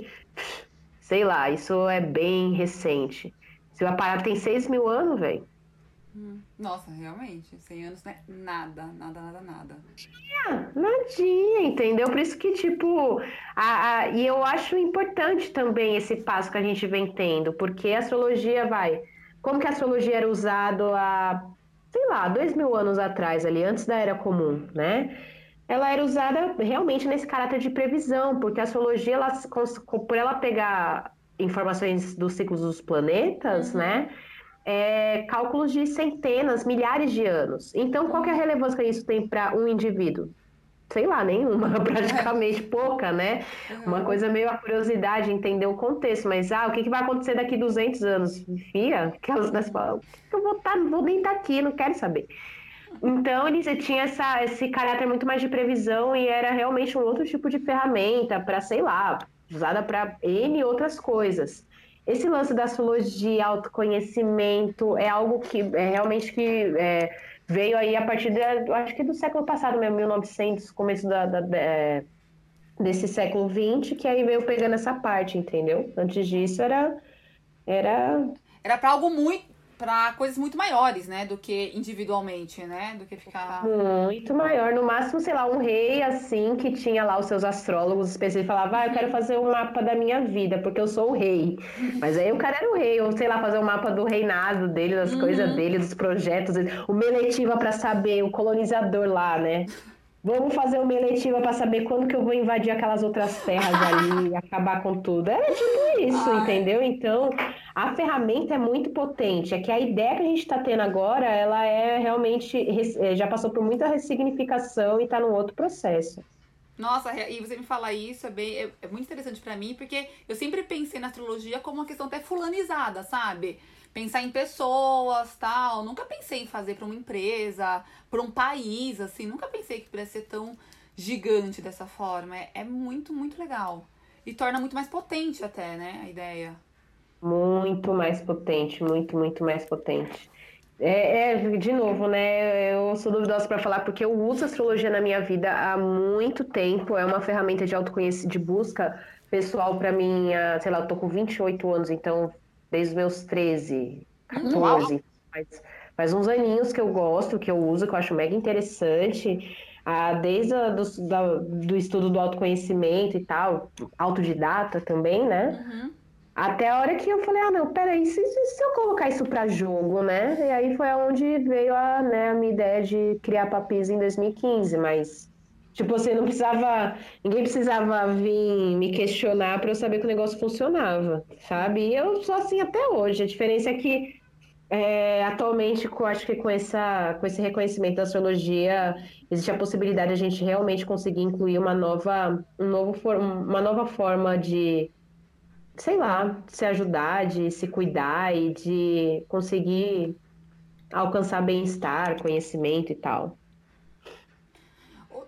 sei lá, isso é bem recente. Se o aparato tem 6 mil anos, velho. Hum. Nossa, realmente, 100 anos não é nada, nada, nada, nada. Nadinha, nadinha, entendeu? Por isso que, tipo, a, a, e eu acho importante também esse passo que a gente vem tendo, porque a astrologia vai. Como que a astrologia era usada há, sei lá, dois mil anos atrás, ali, antes da Era Comum, né? Ela era usada realmente nesse caráter de previsão, porque a astrologia, ela, por ela pegar informações dos ciclos dos planetas, uhum. né? é, cálculos de centenas, milhares de anos. Então, qual é a relevância que isso tem para um indivíduo? Sei lá, nenhuma, praticamente pouca, né? Uma coisa meio a curiosidade, entender o contexto, mas ah, o que, que vai acontecer daqui 200 anos? Fia, aquelas das eu vou tá, vou nem estar tá aqui, não quero saber. Então, ele tinha essa, esse caráter muito mais de previsão e era realmente um outro tipo de ferramenta para, sei lá, usada para N outras coisas esse lance da astrologia, autoconhecimento, é algo que é realmente que é, veio aí a partir, de, acho que do século passado mesmo, 1900, começo da, da, da é, desse século 20, que aí veio pegando essa parte, entendeu? Antes disso era era era para algo muito para coisas muito maiores, né, do que individualmente, né, do que ficar muito maior, no máximo, sei lá, um rei assim que tinha lá os seus astrólogos específicos falava, ah, eu quero fazer um mapa da minha vida porque eu sou o rei. Mas aí o cara era o rei, ou sei lá, fazer um mapa do reinado dele, das uhum. coisas dele, dos projetos, uma eletiva para saber o colonizador lá, né? Vamos fazer uma eletiva para saber quando que eu vou invadir aquelas outras terras ali e acabar com tudo. É tipo isso, Ai. entendeu? Então, a ferramenta é muito potente. É que a ideia que a gente está tendo agora, ela é realmente é, já passou por muita ressignificação e está num outro processo. Nossa, e você me falar isso é, bem, é, é muito interessante para mim, porque eu sempre pensei na astrologia como uma questão até fulanizada, sabe? pensar em pessoas, tal. Nunca pensei em fazer para uma empresa, para um país, assim. Nunca pensei que pudesse ser tão gigante dessa forma. É, é muito, muito legal. E torna muito mais potente até, né, a ideia. Muito mais potente, muito, muito mais potente. É, é, de novo, né? Eu sou duvidosa para falar porque eu uso astrologia na minha vida há muito tempo. É uma ferramenta de autoconhecimento, de busca pessoal para mim. Sei lá, eu tô com 28 anos, então desde os meus 13, 14. Faz, faz uns aninhos que eu gosto, que eu uso, que eu acho mega interessante. Ah, desde a, do, da, do estudo do autoconhecimento e tal, autodidata também, né? Uhum. Até a hora que eu falei, ah, não, peraí, se, se eu colocar isso para jogo, né? E aí foi onde veio a, né, a minha ideia de criar Papis em 2015, mas Tipo, você não precisava. Ninguém precisava vir me questionar para eu saber que o negócio funcionava, sabe? E eu sou assim até hoje. A diferença é que é, atualmente, com, acho que com, essa, com esse reconhecimento da astrologia, existe a possibilidade de a gente realmente conseguir incluir uma nova, um novo, uma nova forma de, sei lá, se ajudar, de se cuidar e de conseguir alcançar bem-estar, conhecimento e tal.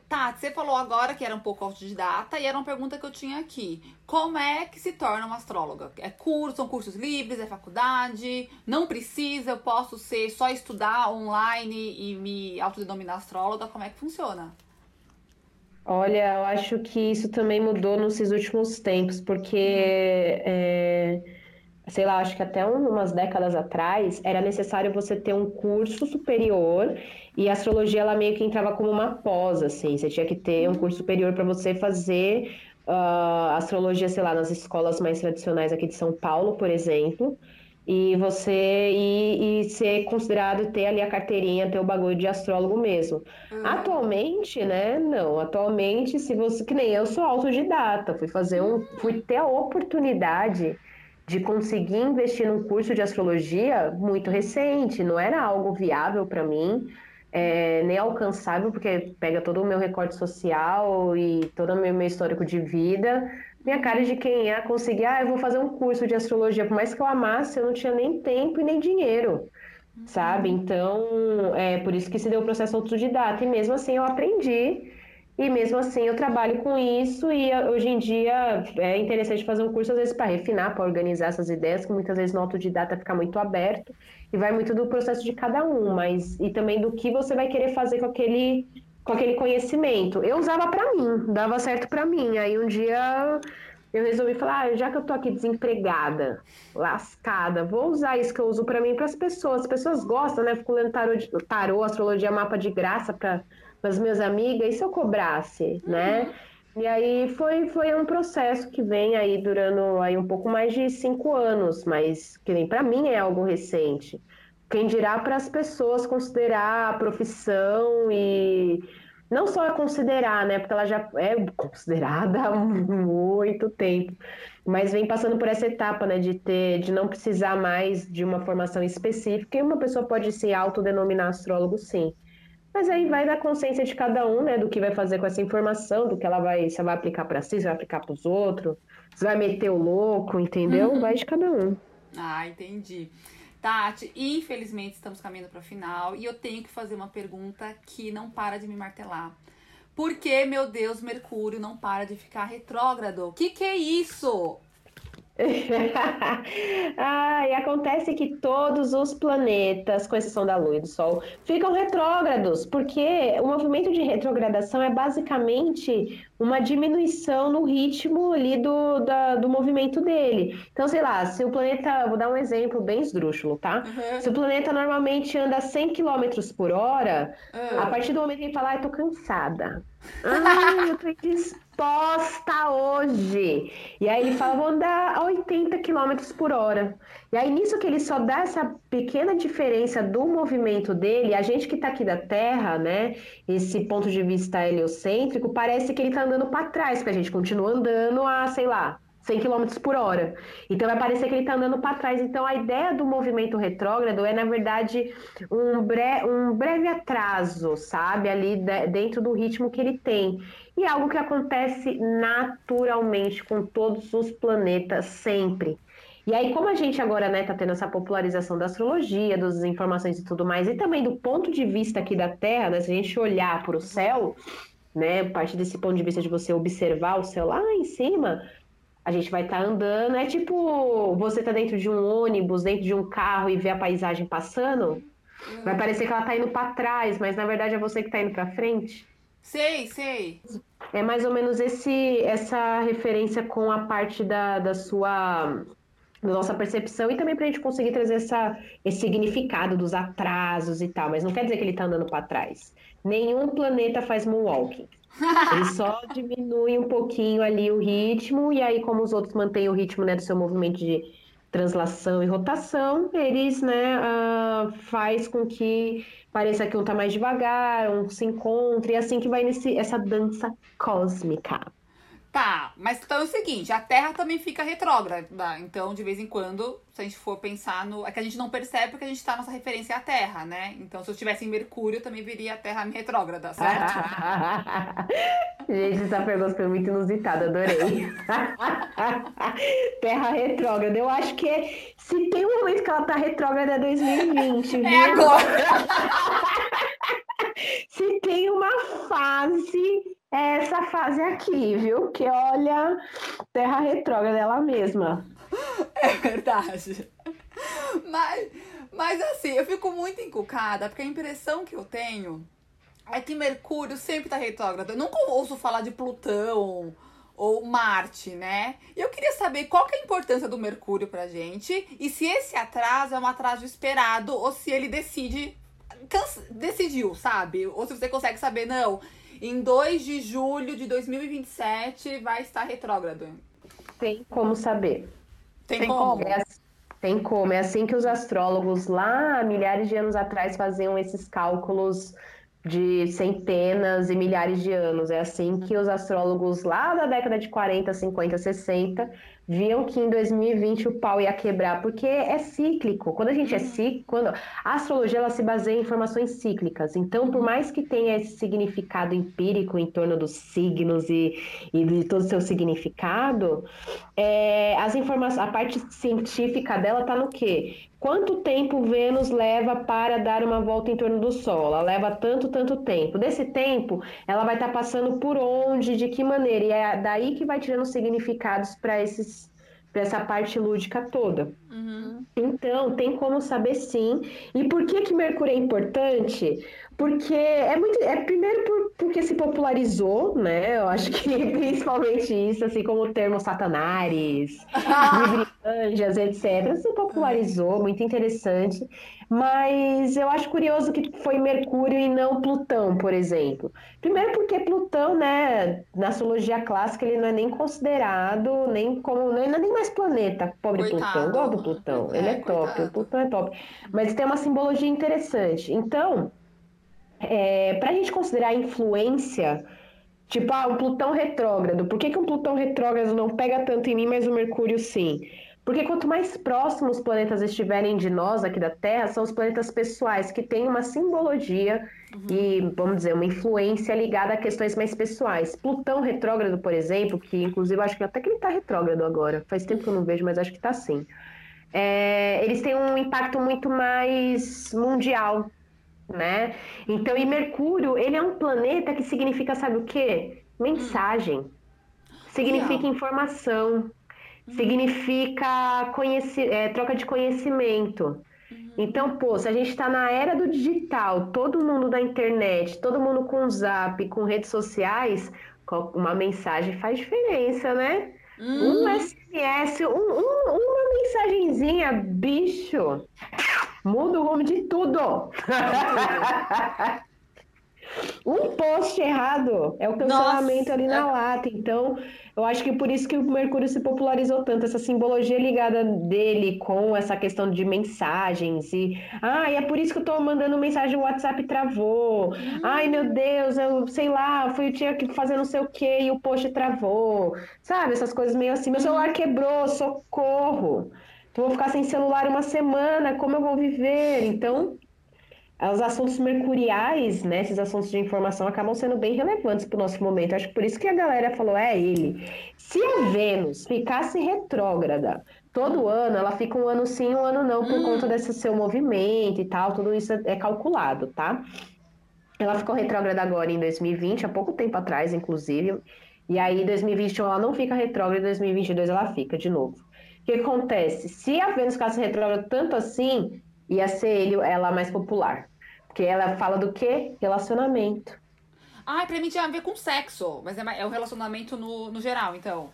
Tá, você falou agora que era um pouco autodidata e era uma pergunta que eu tinha aqui. Como é que se torna uma astróloga? É curso, são cursos livres, é faculdade? Não precisa, eu posso ser só estudar online e me autodenominar astróloga? Como é que funciona? Olha, eu acho que isso também mudou nesses últimos tempos, porque é, sei lá, acho que até umas décadas atrás, era necessário você ter um curso superior e a astrologia ela meio que entrava como uma pós, assim, você tinha que ter um curso superior para você fazer uh, astrologia, sei lá, nas escolas mais tradicionais aqui de São Paulo, por exemplo, e você e, e ser considerado ter ali a carteirinha, ter o bagulho de astrólogo mesmo. Uhum. Atualmente, né? Não, atualmente, se você que nem eu sou autodidata, fui fazer um, fui ter a oportunidade de conseguir investir num curso de astrologia muito recente, não era algo viável para mim, é, nem alcançável, porque pega todo o meu recorte social e todo o meu, meu histórico de vida. Minha cara de quem ia conseguir, ah, eu vou fazer um curso de astrologia, por mais que eu amasse, eu não tinha nem tempo e nem dinheiro, sabe? Então, é por isso que se deu o processo autodidata, e mesmo assim eu aprendi. E mesmo assim eu trabalho com isso e hoje em dia é interessante fazer um curso às vezes para refinar, para organizar essas ideias, que muitas vezes no autodidata fica muito aberto e vai muito do processo de cada um, mas e também do que você vai querer fazer com aquele com aquele conhecimento. Eu usava para mim, dava certo para mim. Aí um dia eu resolvi falar, ah, já que eu tô aqui desempregada, lascada, vou usar isso que eu uso para mim para as pessoas. As pessoas gostam, né? Fico lendo tarô, tarô astrologia, mapa de graça para as minhas amigas. E se eu cobrasse, uhum. né? E aí foi, foi um processo que vem aí durando aí um pouco mais de cinco anos, mas que nem para mim é algo recente. Quem dirá para as pessoas considerar a profissão e não só é considerar, né? Porque ela já é considerada há muito tempo, mas vem passando por essa etapa, né? De ter, de não precisar mais de uma formação específica. E uma pessoa pode se autodenominar astrólogo, sim. Mas aí vai da consciência de cada um, né? Do que vai fazer com essa informação, do que ela vai, se ela vai aplicar para si, se vai aplicar para os outros, se vai meter o louco, entendeu? Uhum. Vai de cada um. Ah, entendi. Tati, infelizmente estamos caminhando para o final e eu tenho que fazer uma pergunta que não para de me martelar. Por que, meu Deus, Mercúrio não para de ficar retrógrado? O que, que é isso? ah, e acontece que todos os planetas, com exceção da Lua e do Sol, ficam retrógrados, porque o movimento de retrogradação é basicamente uma diminuição no ritmo ali do, da, do movimento dele. Então, sei lá, se o planeta, vou dar um exemplo bem esdrúxulo, tá? Uhum. Se o planeta normalmente anda 100 km por hora, uhum. a partir do momento que ele fala, ai, tô cansada. Ai, eu tô disposta hoje. E aí ele fala, vou andar a 80 km por hora. E aí nisso que ele só dá essa pequena diferença do movimento dele, a gente que está aqui da Terra, né, esse ponto de vista heliocêntrico, parece que ele está andando para trás, porque a gente continua andando a, sei lá, 100 km por hora. Então vai parecer que ele está andando para trás. Então a ideia do movimento retrógrado é, na verdade, um, bre um breve atraso, sabe? Ali de dentro do ritmo que ele tem. E é algo que acontece naturalmente com todos os planetas sempre. E aí, como a gente agora né, tá tendo essa popularização da astrologia, das informações e tudo mais, e também do ponto de vista aqui da Terra, né, se a gente olhar para o céu, né, a partir desse ponto de vista de você observar o céu lá em cima, a gente vai estar tá andando. É tipo você tá dentro de um ônibus, dentro de um carro e ver a paisagem passando. Vai parecer que ela tá indo para trás, mas na verdade é você que tá indo para frente. Sei, sei. É mais ou menos esse, essa referência com a parte da, da sua da nossa percepção e também para a gente conseguir trazer essa, esse significado dos atrasos e tal, mas não quer dizer que ele está andando para trás. Nenhum planeta faz moonwalking. Ele só diminui um pouquinho ali o ritmo, e aí, como os outros mantêm o ritmo né, do seu movimento de translação e rotação, eles né, uh, faz com que pareça que um tá mais devagar, um se encontre, e assim que vai nesse, essa dança cósmica. Tá, mas então é o seguinte, a Terra também fica retrógrada. Então, de vez em quando, se a gente for pensar no. É que a gente não percebe porque a gente tá nossa referência à Terra, né? Então, se eu estivesse em Mercúrio, também viria a Terra retrógrada, certo? gente, essa pergunta foi muito inusitada, adorei. terra retrógrada. Eu acho que se tem um momento que ela tá retrógrada é 2020. É viu? agora! se tem uma fase é essa fase aqui, viu? Que olha, terra retrógrada dela mesma. É verdade. Mas, mas assim, eu fico muito encucada, porque a impressão que eu tenho é que Mercúrio sempre tá retrógrado. Eu nunca ouço falar de Plutão ou Marte, né? E eu queria saber qual que é a importância do Mercúrio pra gente e se esse atraso é um atraso esperado ou se ele decide decidiu, sabe? Ou se você consegue saber, não, em 2 de julho de 2027 vai estar retrógrado. Tem como saber. Tem, tem como? É assim, tem como. É assim que os astrólogos lá, milhares de anos atrás, faziam esses cálculos de centenas e milhares de anos. É assim que os astrólogos lá da década de 40, 50, 60 viam que em 2020 o pau ia quebrar, porque é cíclico. Quando a gente é cíclico, quando a astrologia ela se baseia em informações cíclicas. Então, por mais que tenha esse significado empírico em torno dos signos e, e de todo o seu significado, é, as informações, a parte científica dela está no quê? Quanto tempo Vênus leva para dar uma volta em torno do Sol? Ela leva tanto, tanto tempo. Desse tempo, ela vai estar tá passando por onde, de que maneira? E é daí que vai tirando significados para esses para essa parte lúdica toda. Uhum. Então, tem como saber sim. E por que que Mercúrio é importante? Porque é muito. É primeiro por, porque se popularizou, né? Eu acho que principalmente isso, assim como o termo satanares, anjas, etc. Se popularizou, muito interessante. Mas eu acho curioso que foi Mercúrio e não Plutão, por exemplo. Primeiro porque Plutão, né, na astrologia clássica, ele não é nem considerado, nem como. Não é nem mais planeta, pobre coitado. Plutão. Eu gosto do Plutão. É, ele é top, o Plutão é top. Mas tem uma simbologia interessante. Então é, para a gente considerar a influência, tipo, ah, o Plutão retrógrado, por que, que um Plutão retrógrado não pega tanto em mim, mas o Mercúrio sim? Porque quanto mais próximos os planetas estiverem de nós aqui da Terra, são os planetas pessoais, que têm uma simbologia uhum. e, vamos dizer, uma influência ligada a questões mais pessoais. Plutão retrógrado, por exemplo, que inclusive acho que até que ele está retrógrado agora, faz tempo que eu não vejo, mas acho que está sim. É, eles têm um impacto muito mais mundial né? Então, e Mercúrio, ele é um planeta que significa, sabe o quê? Mensagem. Significa informação. Uhum. Significa conheci é, troca de conhecimento. Uhum. Então, pô, se a gente está na era do digital, todo mundo da internet, todo mundo com zap, com redes sociais, uma mensagem faz diferença, né? Uhum. Um SMS, um, um, uma mensagenzinha, bicho, muda o rumo de tudo. um post errado é o cancelamento Nossa. ali na lata. Então, eu acho que por isso que o Mercúrio se popularizou tanto, essa simbologia ligada dele com essa questão de mensagens. E, ah, é por isso que eu tô mandando mensagem no WhatsApp travou. Uhum. Ai, meu Deus, eu sei lá, fui, eu tinha que fazer não sei o que e o post travou. Sabe, essas coisas meio assim. Meu celular quebrou, socorro. Vou ficar sem celular uma semana, como eu vou viver? Então, os assuntos mercuriais, né, esses assuntos de informação acabam sendo bem relevantes para o nosso momento. Acho que por isso que a galera falou, é ele. Se a Vênus ficasse retrógrada todo ano, ela fica um ano sim, um ano não, por hum. conta desse seu movimento e tal, tudo isso é calculado, tá? Ela ficou retrógrada agora em 2020, há pouco tempo atrás, inclusive. E aí, em 2021 ela não fica retrógrada, em 2022 ela fica de novo. O que acontece? Se a Vênus ficasse retrógrada tanto assim, ia ser ele, ela mais popular. Porque ela fala do quê? Relacionamento. Ah, pra mim tinha a ver com sexo, mas é, é o relacionamento no, no geral, então.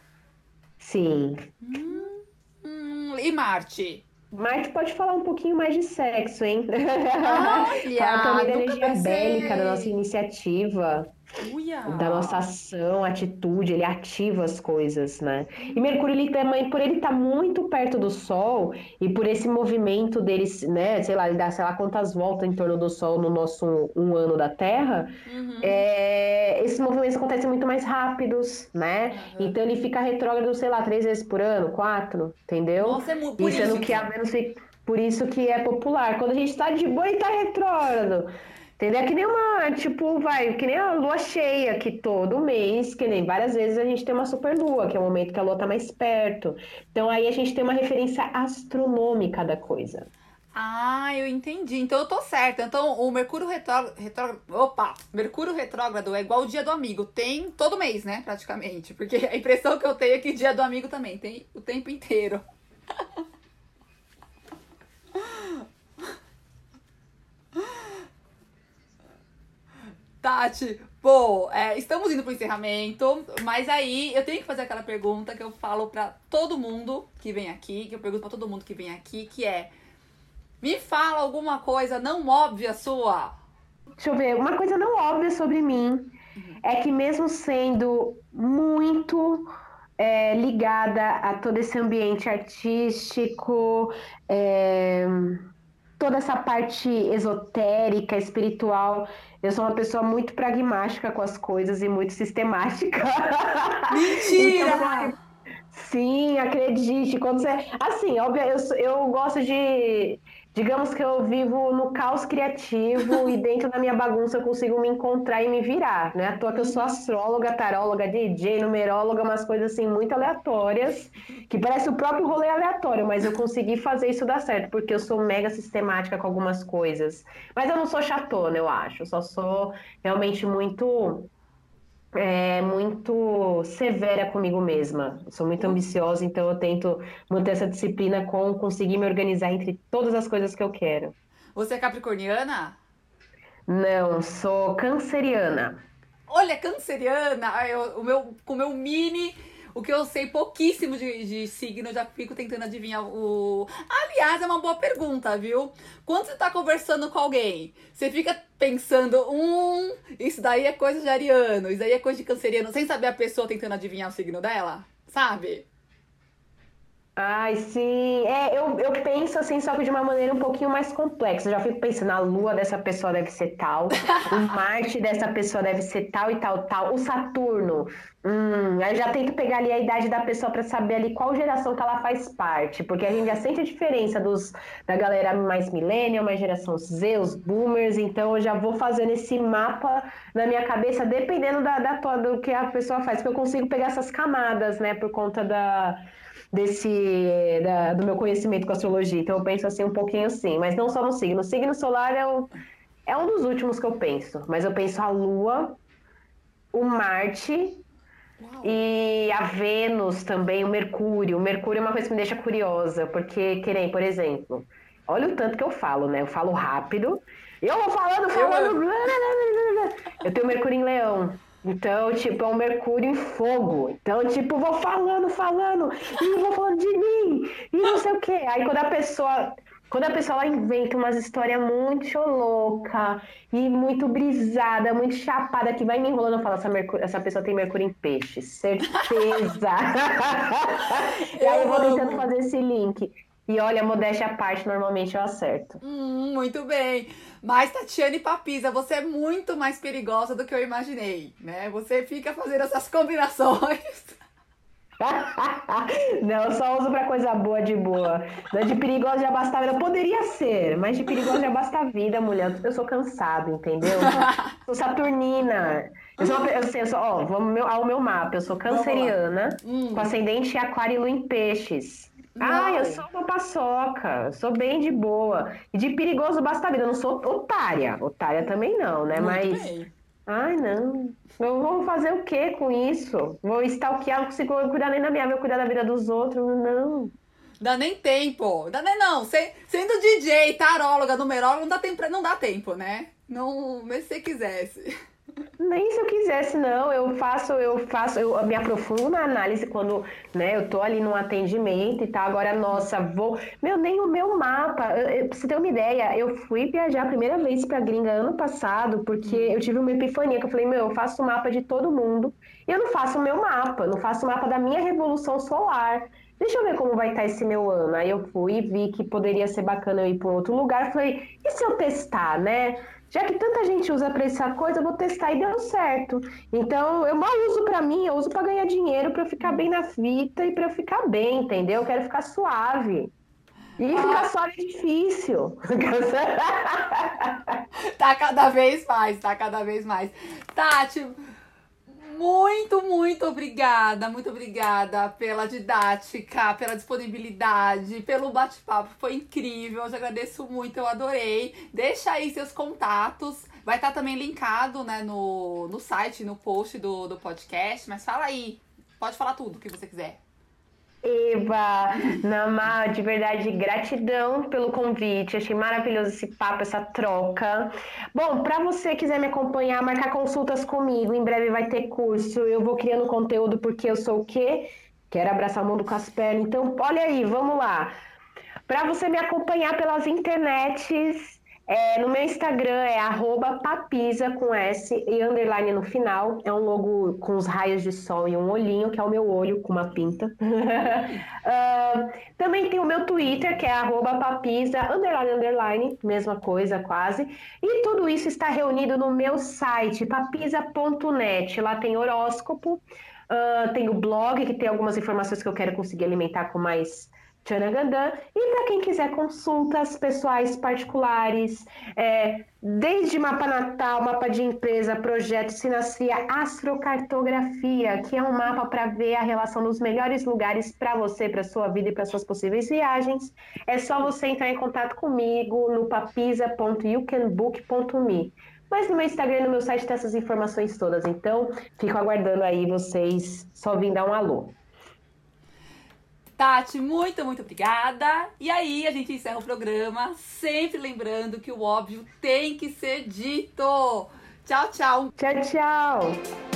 Sim. Hum, hum, e Marte? Marte pode falar um pouquinho mais de sexo, hein? Olha, Fala também da energia bélica, da nossa iniciativa. Uia. da nossa ação, atitude, ele ativa as coisas, né? E Mercúrio, ele também, por ele estar tá muito perto do Sol e por esse movimento dele, né, sei lá, ele dá sei lá quantas voltas em torno do Sol no nosso um ano da Terra, uhum. é, esses movimentos acontecem muito mais rápidos, né? Uhum. Então ele fica retrógrado, sei lá, três vezes por ano, quatro, entendeu? Nossa, é muito, por e sendo que a Vênus fica, por isso que é popular. Quando a gente tá de boa e tá retrógrado. Entendeu? É que nem uma, tipo, vai, que nem a lua cheia, que todo mês, que nem várias vezes a gente tem uma super lua, que é o momento que a lua tá mais perto. Então aí a gente tem uma referência astronômica da coisa. Ah, eu entendi. Então eu tô certa. Então o Mercúrio retrógrado, retrógrado. Opa! Mercúrio retrógrado é igual o dia do amigo. Tem todo mês, né? Praticamente. Porque a impressão que eu tenho é que dia do amigo também tem o tempo inteiro. Tati, pô, é, estamos indo pro encerramento, mas aí eu tenho que fazer aquela pergunta que eu falo para todo mundo que vem aqui, que eu pergunto para todo mundo que vem aqui, que é: me fala alguma coisa não óbvia sua. Deixa eu ver, uma coisa não óbvia sobre mim uhum. é que mesmo sendo muito é, ligada a todo esse ambiente artístico, é, toda essa parte esotérica, espiritual, eu sou uma pessoa muito pragmática com as coisas e muito sistemática. Mentira! então, sim, acredite. Quando você. Assim, óbvio, eu, eu gosto de. Digamos que eu vivo no caos criativo e dentro da minha bagunça eu consigo me encontrar e me virar, né? À toa que eu sou astróloga, taróloga, DJ, numeróloga, umas coisas assim muito aleatórias, que parece o próprio rolê aleatório, mas eu consegui fazer isso dar certo, porque eu sou mega sistemática com algumas coisas. Mas eu não sou chatona, eu acho, eu só sou realmente muito é, muito severa comigo mesma. Eu sou muito ambiciosa, então eu tento manter essa disciplina com conseguir me organizar entre todas as coisas que eu quero. Você é capricorniana? Não, sou canceriana. Olha, canceriana! Eu, o meu, com o meu mini o que eu sei pouquíssimo de, de signo, já fico tentando adivinhar o. Aliás, é uma boa pergunta, viu? Quando você tá conversando com alguém, você fica pensando, hum, isso daí é coisa de ariano, isso daí é coisa de canceriano, sem saber a pessoa tentando adivinhar o signo dela? Sabe? Ai, sim. É, eu, eu penso assim, só que de uma maneira um pouquinho mais complexa. Eu já fico pensando, a lua dessa pessoa deve ser tal, o Marte dessa pessoa deve ser tal e tal, tal, o Saturno. Hum, aí já tento pegar ali a idade da pessoa para saber ali qual geração que ela faz parte, porque a gente já sente a diferença dos, da galera mais millennial, mais geração Z, os boomers, então eu já vou fazendo esse mapa na minha cabeça, dependendo da, da do que a pessoa faz, porque eu consigo pegar essas camadas, né, por conta da desse da, do meu conhecimento com astrologia. Então eu penso assim um pouquinho assim, mas não só no signo. O signo solar é, o, é um dos últimos que eu penso, mas eu penso a Lua, o Marte. E a Vênus também, o Mercúrio. O Mercúrio é uma coisa que me deixa curiosa, porque, querem, por exemplo, olha o tanto que eu falo, né? Eu falo rápido. Eu vou falando, falando. Eu, tenho Mercúrio em Leão. Então, tipo, é um Mercúrio em fogo. Então, tipo, vou falando, falando, e vou falando de mim, e não sei o quê. Aí quando a pessoa. Quando a pessoa inventa umas histórias muito louca e muito brisada, muito chapada, que vai me enrolando, eu falo, essa, Mercúrio, essa pessoa tem Mercúrio em peixe, certeza. e aí eu vou tentando fazer esse link. E olha, modéstia à parte, normalmente eu acerto. Hum, muito bem. Mas, Tatiane Papisa, você é muito mais perigosa do que eu imaginei, né? Você fica fazendo essas combinações. Não, eu só uso pra coisa boa de boa. De perigosa já basta a vida. Poderia ser, mas de perigosa já basta a vida, mulher. Eu sou cansado, entendeu? sou saturnina. Eu sou, uma, eu sei, eu sou, ó, vamos ao meu mapa. Eu sou canceriana, hum. com ascendente aquário e lua em peixes. Ah, eu sou uma paçoca, sou bem de boa. E de perigoso basta a vida, eu não sou otária. Otária também não, né? Muito Mas. Bem. Ai, não. Eu vou fazer o que com isso? Vou stalkear, não consigo cuidar nem da minha vida, cuidar da vida dos outros, não. Dá nem tempo. Dá nem não. Sendo DJ, taróloga, numeróloga, não dá tempo, não dá tempo, né? Não, mesmo se você quisesse. Nem se eu quisesse, não. Eu faço, eu faço, eu me aprofundo na análise quando, né, eu tô ali num atendimento e tal. Agora, nossa, vou. Meu, nem o meu mapa. Eu, pra você ter uma ideia, eu fui viajar a primeira vez pra gringa ano passado, porque eu tive uma epifania que eu falei, meu, eu faço o mapa de todo mundo. E eu não faço o meu mapa, não faço o mapa da minha revolução solar. Deixa eu ver como vai estar esse meu ano. Aí eu fui e vi que poderia ser bacana eu ir para outro lugar. Falei, e se eu testar, né? Já que tanta gente usa para essa coisa, eu vou testar e deu certo. Então, eu mal uso para mim, eu uso para ganhar dinheiro, para eu ficar bem na fita e para eu ficar bem, entendeu? Eu quero ficar suave. E ah. ficar suave é difícil. tá cada vez mais, tá cada vez mais. Tati, muito, muito obrigada, muito obrigada pela didática, pela disponibilidade, pelo bate-papo. Foi incrível, eu te agradeço muito, eu adorei. Deixa aí seus contatos. Vai estar também linkado né, no, no site, no post do, do podcast. Mas fala aí, pode falar tudo que você quiser. Eva, Namá, de verdade, gratidão pelo convite. Achei maravilhoso esse papo, essa troca. Bom, para você quiser me acompanhar, marcar consultas comigo, em breve vai ter curso. Eu vou criando conteúdo porque eu sou o quê? Quero abraçar o mundo com as pernas. Então, olha aí, vamos lá. Para você me acompanhar pelas internets, é, no meu Instagram é papisa com S e underline no final. É um logo com os raios de sol e um olhinho, que é o meu olho com uma pinta. uh, também tem o meu Twitter, que é papisa, underline, underline, mesma coisa quase. E tudo isso está reunido no meu site, papisa.net. Lá tem horóscopo, uh, tem o blog, que tem algumas informações que eu quero conseguir alimentar com mais Tchanagandã. E para quem quiser consultas pessoais particulares, é, desde mapa natal, mapa de empresa, projeto, sinastria, astrocartografia, que é um mapa para ver a relação dos melhores lugares para você, para sua vida e para suas possíveis viagens, é só você entrar em contato comigo no papisa.youcanbook.me. Mas no meu Instagram e no meu site tem essas informações todas, então fico aguardando aí vocês só vir dar um alô. Tati, muito, muito obrigada. E aí a gente encerra o programa, sempre lembrando que o óbvio tem que ser dito. Tchau, tchau. Tchau, tchau.